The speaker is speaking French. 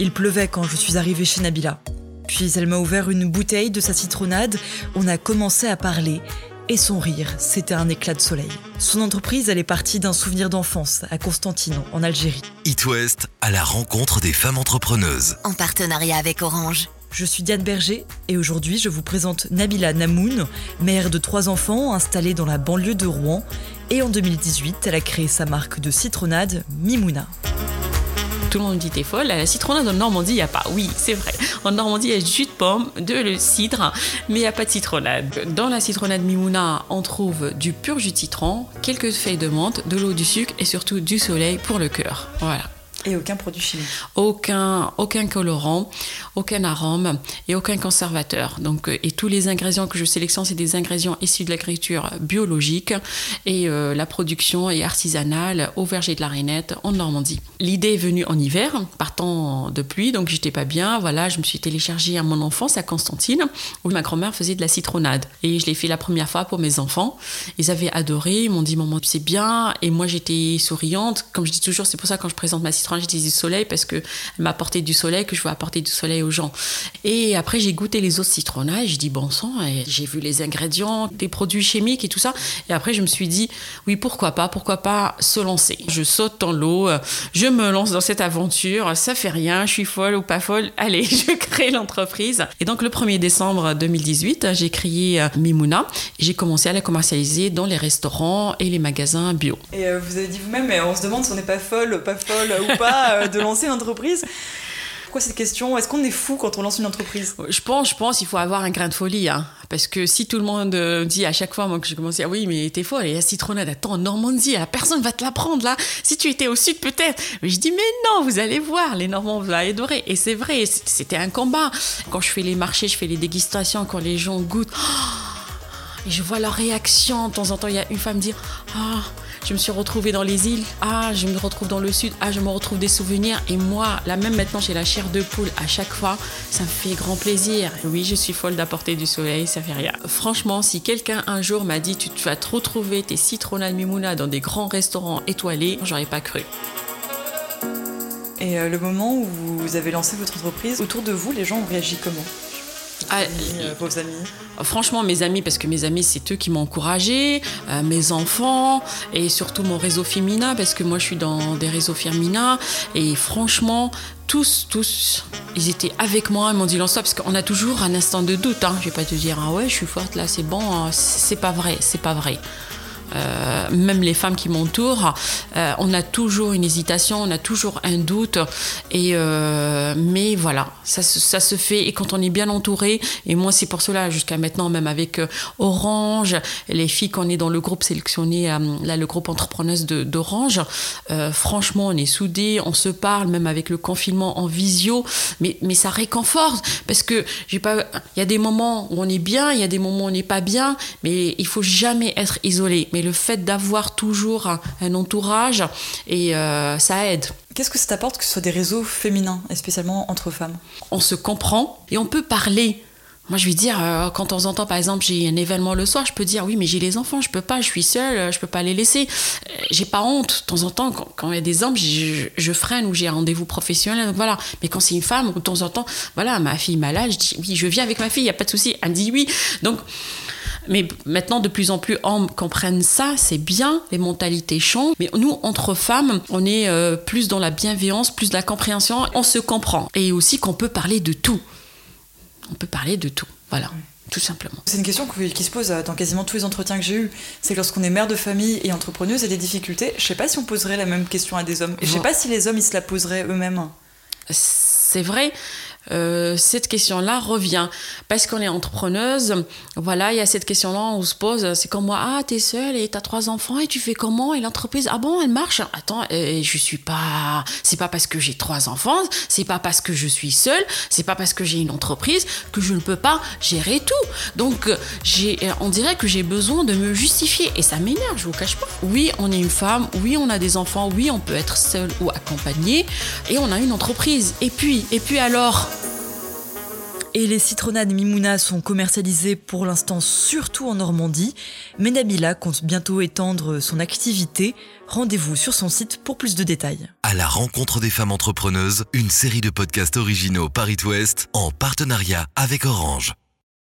Il pleuvait quand je suis arrivée chez Nabila. Puis elle m'a ouvert une bouteille de sa citronnade, on a commencé à parler, et son rire, c'était un éclat de soleil. Son entreprise, elle est partie d'un souvenir d'enfance à Constantine, en Algérie. It West à la rencontre des femmes entrepreneuses. En partenariat avec Orange. Je suis Diane Berger et aujourd'hui je vous présente Nabila Namoun, mère de trois enfants installée dans la banlieue de Rouen. Et en 2018, elle a créé sa marque de citronnade Mimouna. Tout le monde dit t'es folle. La citronnade en Normandie, il n'y a pas. Oui, c'est vrai. En Normandie, il y a du jus de pomme, de le cidre, mais il n'y a pas de citronnade. Dans la citronnade Mimouna, on trouve du pur jus de citron, quelques feuilles de menthe, de l'eau, du sucre et surtout du soleil pour le cœur. Voilà. Et aucun produit chimique Aucun, aucun colorant, aucun arôme et aucun conservateur. Donc, euh, et tous les ingrédients que je sélectionne, c'est des ingrédients issus de l'agriculture biologique et euh, la production est artisanale au verger de la Rainette en Normandie. L'idée est venue en hiver, partant de pluie, donc j'étais pas bien. Voilà, je me suis téléchargée à mon enfance à Constantine, où ma grand-mère faisait de la citronnade. Et je l'ai fait la première fois pour mes enfants. Ils avaient adoré, ils m'ont dit Maman, c'est bien. Et moi, j'étais souriante. Comme je dis toujours, c'est pour ça quand je présente ma citronnade, dis du soleil parce qu'elle m'a apporté du soleil, que je veux apporter du soleil aux gens. Et après, j'ai goûté les autres citronnades, je dis bon sang, et j'ai vu les ingrédients, des produits chimiques et tout ça. Et après, je me suis dit, oui, pourquoi pas, pourquoi pas se lancer. Je saute dans l'eau, je me lance dans cette aventure, ça fait rien, je suis folle ou pas folle, allez, je crée l'entreprise. Et donc, le 1er décembre 2018, j'ai créé euh, Mimouna. J'ai commencé à la commercialiser dans les restaurants et les magasins bio. Et euh, vous avez dit vous-même, on se demande si on n'est pas folle, pas folle ou pas euh, de lancer une entreprise. Pourquoi cette question? Est-ce qu'on est fou quand on lance une entreprise? Je pense, je pense, il faut avoir un grain de folie, hein. Parce que si tout le monde euh, dit à chaque fois, moi que j'ai commencé, ah oui, mais t'es folle, et la citronnade, attends, en Normandie, la personne va te la prendre là. Si tu étais au sud, peut-être. Mais je dis, mais non, vous allez voir, les Normands vont adorer. Et c'est vrai, c'était un combat. Quand je fais les marchés, je fais les dégustations, quand les gens goûtent. Et je vois leur réaction. De temps en temps, il y a une femme dire, ah je me suis retrouvée dans les îles. Ah, je me retrouve dans le sud. Ah, je me retrouve des souvenirs. Et moi, là même maintenant, j'ai la chair de poule à chaque fois. Ça me fait grand plaisir. Oui, je suis folle d'apporter du soleil, ça fait rien. Franchement, si quelqu'un un jour m'a dit tu vas te retrouver tes citronnades Mimouna dans des grands restaurants étoilés, j'aurais pas cru. Et euh, le moment où vous avez lancé votre entreprise, autour de vous, les gens ont réagi comment? Ah, euh, vos amis Franchement, mes amis, parce que mes amis, c'est eux qui m'ont encouragé, euh, mes enfants et surtout mon réseau féminin, parce que moi, je suis dans des réseaux féminins. Et franchement, tous, tous, ils étaient avec moi, ils m'ont dit lance parce qu'on a toujours un instant de doute. Hein. Je vais pas te dire, ah ouais, je suis forte là, c'est bon. Hein. C'est pas vrai, c'est pas vrai. Euh, même les femmes qui m'entourent, euh, on a toujours une hésitation, on a toujours un doute. Et euh, mais voilà, ça, se fait. Et quand on est bien entouré, et moi c'est pour cela jusqu'à maintenant, même avec Orange, les filles qu'on est dans le groupe sélectionné, là le groupe entrepreneuse d'Orange, franchement on est soudés, on se parle, même avec le confinement en visio, mais, mais ça réconforte parce que j'ai pas, il y a des moments où on est bien, il y a des moments où on n'est pas bien, mais il faut jamais être isolé le fait d'avoir toujours un, entourage, et euh, ça aide. Qu'est-ce que ça t'apporte que ce soit des réseaux féminins, et spécialement entre femmes? On se comprend et on peut parler. Moi, je vais dire, euh, quand on entend, par exemple, j'ai un événement le soir, je peux dire, oui, mais j'ai les enfants, je peux pas, je suis seule, je peux pas les laisser. Euh, j'ai pas honte. De temps en temps, quand, il y a des hommes, je, freine ou j'ai un rendez-vous professionnel, donc voilà. Mais quand c'est une femme, de temps en temps, voilà, ma fille malade, je dis, oui, je viens avec ma fille, il y a pas de souci. Elle me dit oui. Donc, mais maintenant, de plus en plus, hommes comprennent ça, c'est bien, les mentalités changent. Mais nous, entre femmes, on est euh, plus dans la bienveillance, plus de la compréhension, on se comprend. Et aussi qu'on peut parler de tout. On peut parler de tout, voilà. Tout simplement. C'est une question qui se pose dans quasiment tous les entretiens que j'ai eus. C'est que lorsqu'on est mère de famille et entrepreneuse, il y a des difficultés. Je sais pas si on poserait la même question à des hommes. Et je sais pas si les hommes, ils se la poseraient eux-mêmes. C'est vrai. Euh, cette question-là revient. Parce qu'on est entrepreneuse, voilà, il y a cette question-là, on se pose, c'est comme moi, ah, t'es seule et t'as trois enfants et tu fais comment? Et l'entreprise, ah bon, elle marche? Attends, euh, je suis pas. C'est pas parce que j'ai trois enfants, c'est pas parce que je suis seule, c'est pas parce que j'ai une entreprise que je ne peux pas gérer tout. Donc, j'ai, on dirait que j'ai besoin de me justifier et ça m'énerve, je vous cache pas. Oui, on est une femme, oui, on a des enfants, oui, on peut être seul ou accompagné et on a une entreprise. Et puis, et puis alors? Et les citronnades Mimouna sont commercialisées pour l'instant surtout en Normandie, mais Nabila compte bientôt étendre son activité. Rendez-vous sur son site pour plus de détails. À la rencontre des femmes entrepreneuses, une série de podcasts originaux Paris Ouest en partenariat avec Orange.